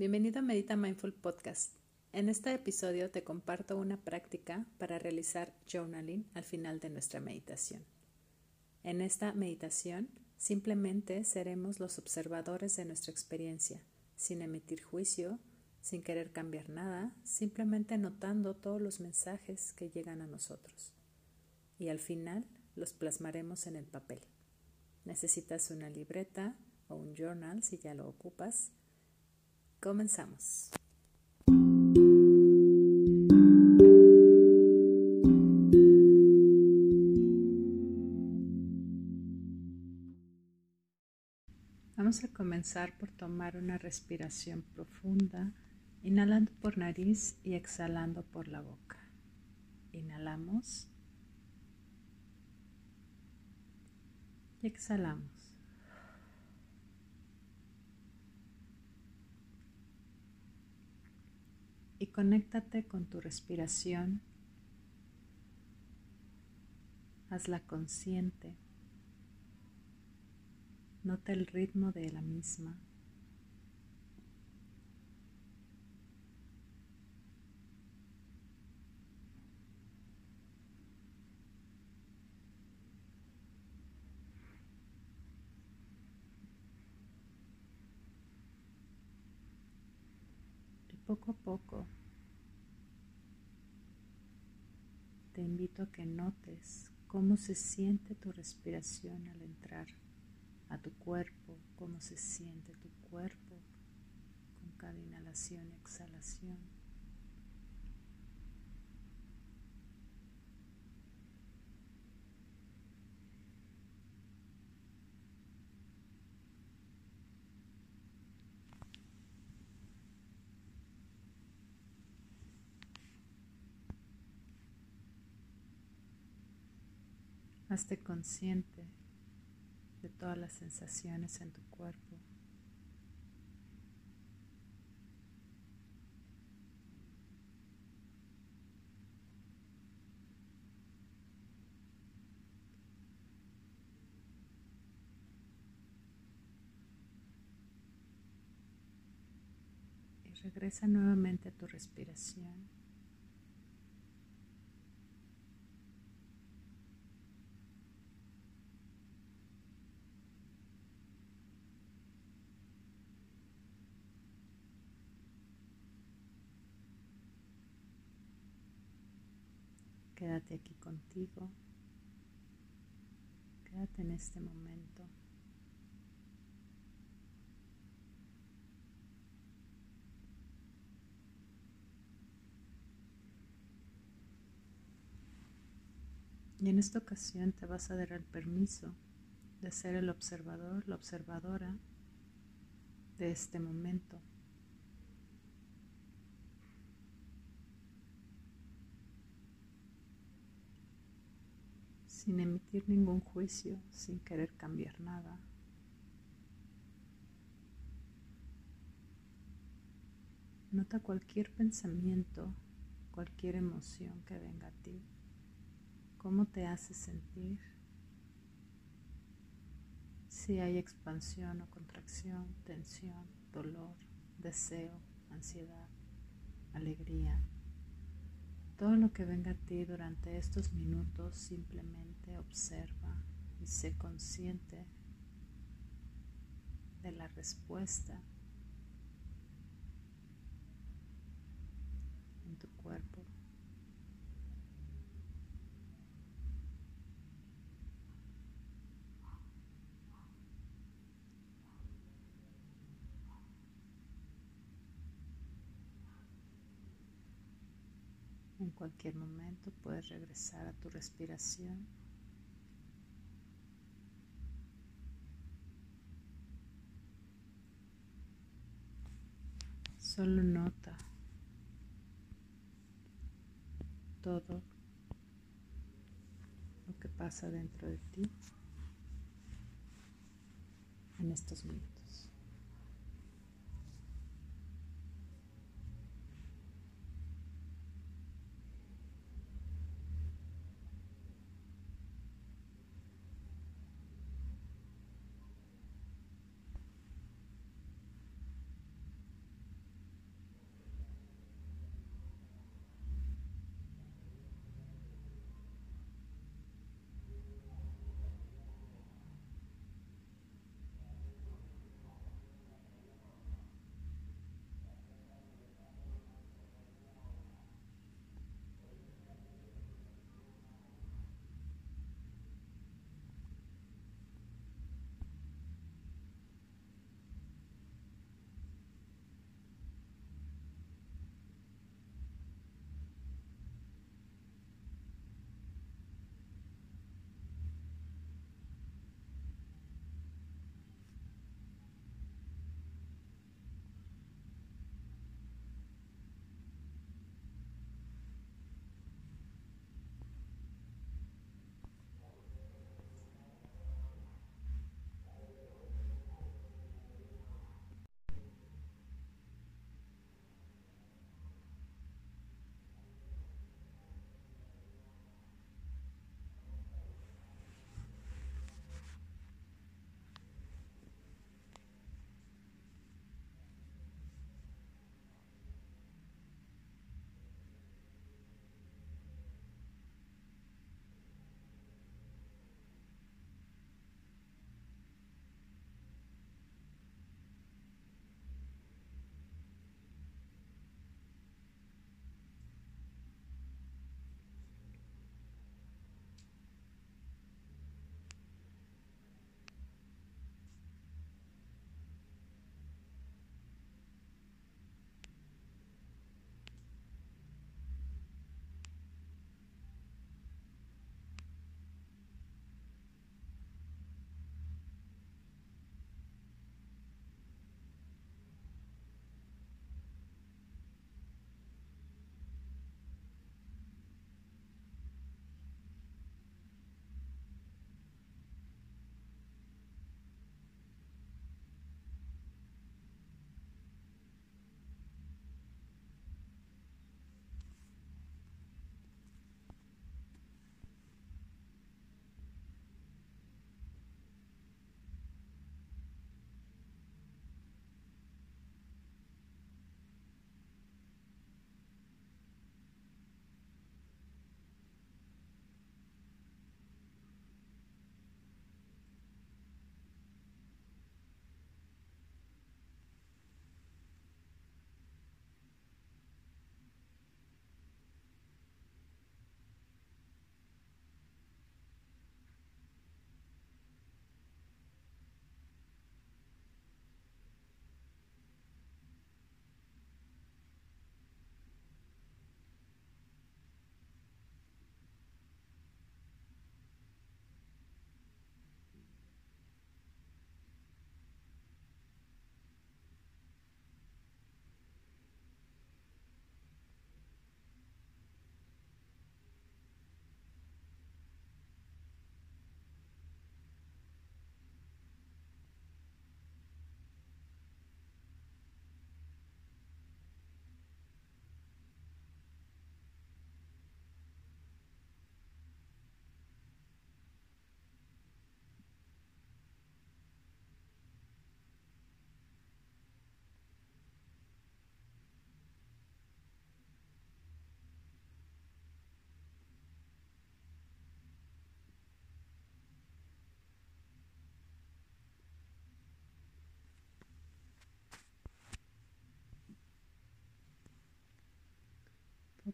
Bienvenido a Medita Mindful Podcast. En este episodio te comparto una práctica para realizar journaling al final de nuestra meditación. En esta meditación simplemente seremos los observadores de nuestra experiencia, sin emitir juicio, sin querer cambiar nada, simplemente notando todos los mensajes que llegan a nosotros. Y al final los plasmaremos en el papel. Necesitas una libreta o un journal si ya lo ocupas Comenzamos. Vamos a comenzar por tomar una respiración profunda, inhalando por nariz y exhalando por la boca. Inhalamos y exhalamos. Y conéctate con tu respiración. Hazla consciente. Nota el ritmo de la misma. Poco a poco te invito a que notes cómo se siente tu respiración al entrar a tu cuerpo, cómo se siente tu cuerpo con cada inhalación y exhalación. Hazte consciente de todas las sensaciones en tu cuerpo. Y regresa nuevamente a tu respiración. Quédate aquí contigo. Quédate en este momento. Y en esta ocasión te vas a dar el permiso de ser el observador, la observadora de este momento. Sin emitir ningún juicio, sin querer cambiar nada. Nota cualquier pensamiento, cualquier emoción que venga a ti, cómo te hace sentir, si hay expansión o contracción, tensión, dolor, deseo, ansiedad, alegría, todo lo que venga a ti durante estos minutos simplemente observa y sé consciente de la respuesta en tu cuerpo. En cualquier momento puedes regresar a tu respiración. Solo nota todo lo que pasa dentro de ti en estos minutos.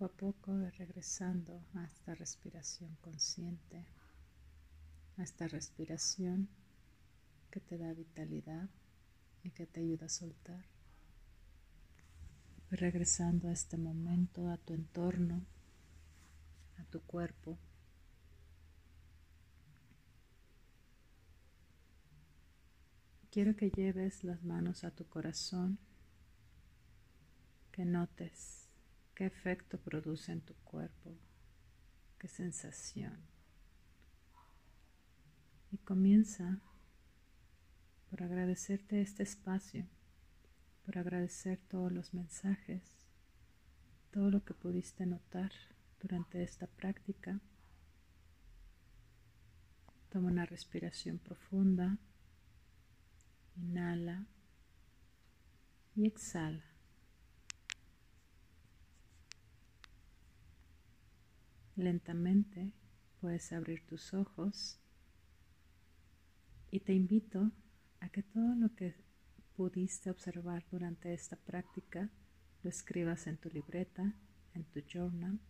Poco a poco regresando a esta respiración consciente, a esta respiración que te da vitalidad y que te ayuda a soltar. Regresando a este momento, a tu entorno, a tu cuerpo. Quiero que lleves las manos a tu corazón, que notes qué efecto produce en tu cuerpo, qué sensación. Y comienza por agradecerte este espacio, por agradecer todos los mensajes, todo lo que pudiste notar durante esta práctica. Toma una respiración profunda, inhala y exhala. Lentamente puedes abrir tus ojos y te invito a que todo lo que pudiste observar durante esta práctica lo escribas en tu libreta, en tu journal,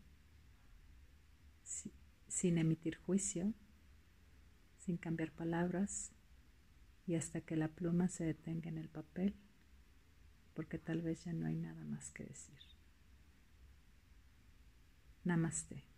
sin emitir juicio, sin cambiar palabras y hasta que la pluma se detenga en el papel, porque tal vez ya no hay nada más que decir. Namaste.